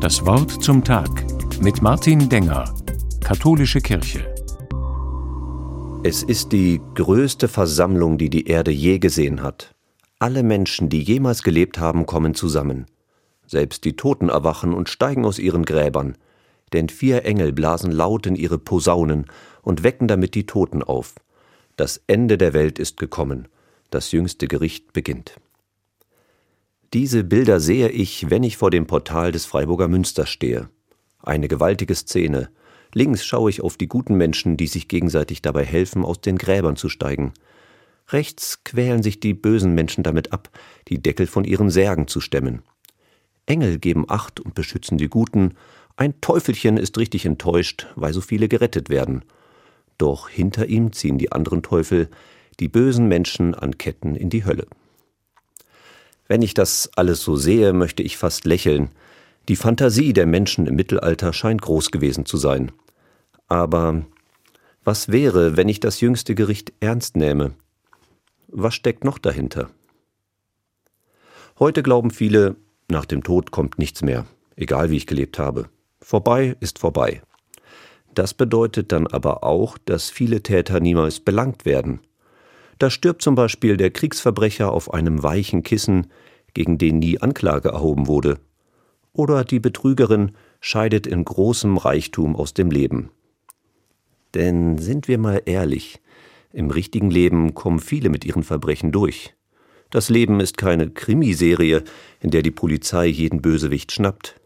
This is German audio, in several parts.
Das Wort zum Tag mit Martin Denger, Katholische Kirche. Es ist die größte Versammlung, die die Erde je gesehen hat. Alle Menschen, die jemals gelebt haben, kommen zusammen. Selbst die Toten erwachen und steigen aus ihren Gräbern, denn vier Engel blasen laut in ihre Posaunen und wecken damit die Toten auf. Das Ende der Welt ist gekommen, das jüngste Gericht beginnt. Diese Bilder sehe ich, wenn ich vor dem Portal des Freiburger Münsters stehe. Eine gewaltige Szene. Links schaue ich auf die guten Menschen, die sich gegenseitig dabei helfen, aus den Gräbern zu steigen. Rechts quälen sich die bösen Menschen damit ab, die Deckel von ihren Särgen zu stemmen. Engel geben Acht und beschützen die Guten, ein Teufelchen ist richtig enttäuscht, weil so viele gerettet werden. Doch hinter ihm ziehen die anderen Teufel, die bösen Menschen an Ketten in die Hölle. Wenn ich das alles so sehe, möchte ich fast lächeln. Die Fantasie der Menschen im Mittelalter scheint groß gewesen zu sein. Aber was wäre, wenn ich das jüngste Gericht ernst nähme? Was steckt noch dahinter? Heute glauben viele, nach dem Tod kommt nichts mehr, egal wie ich gelebt habe. Vorbei ist vorbei. Das bedeutet dann aber auch, dass viele Täter niemals belangt werden. Da stirbt zum Beispiel der Kriegsverbrecher auf einem weichen Kissen, gegen den nie Anklage erhoben wurde. Oder die Betrügerin scheidet in großem Reichtum aus dem Leben. Denn sind wir mal ehrlich, im richtigen Leben kommen viele mit ihren Verbrechen durch. Das Leben ist keine Krimiserie, in der die Polizei jeden Bösewicht schnappt.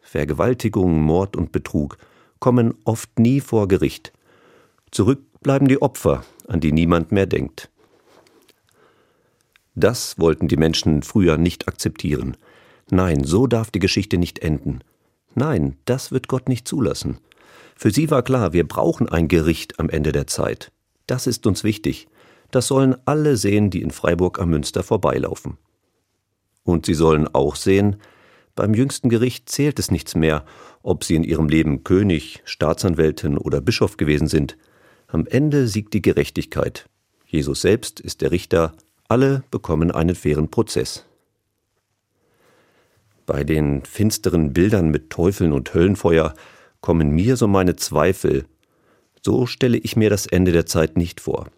Vergewaltigung, Mord und Betrug kommen oft nie vor Gericht. Zurück bleiben die Opfer, an die niemand mehr denkt. Das wollten die Menschen früher nicht akzeptieren. Nein, so darf die Geschichte nicht enden. Nein, das wird Gott nicht zulassen. Für sie war klar, wir brauchen ein Gericht am Ende der Zeit. Das ist uns wichtig. Das sollen alle sehen, die in Freiburg am Münster vorbeilaufen. Und sie sollen auch sehen, beim jüngsten Gericht zählt es nichts mehr, ob sie in ihrem Leben König, Staatsanwältin oder Bischof gewesen sind. Am Ende siegt die Gerechtigkeit. Jesus selbst ist der Richter alle bekommen einen fairen Prozess. Bei den finsteren Bildern mit Teufeln und Höllenfeuer kommen mir so meine Zweifel. So stelle ich mir das Ende der Zeit nicht vor.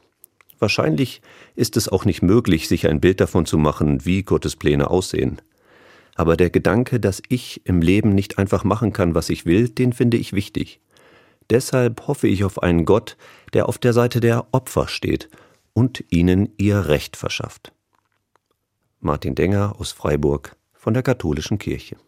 Wahrscheinlich ist es auch nicht möglich, sich ein Bild davon zu machen, wie Gottes Pläne aussehen. Aber der Gedanke, dass ich im Leben nicht einfach machen kann, was ich will, den finde ich wichtig. Deshalb hoffe ich auf einen Gott, der auf der Seite der Opfer steht und ihnen ihr Recht verschafft. Martin Denger aus Freiburg von der Katholischen Kirche.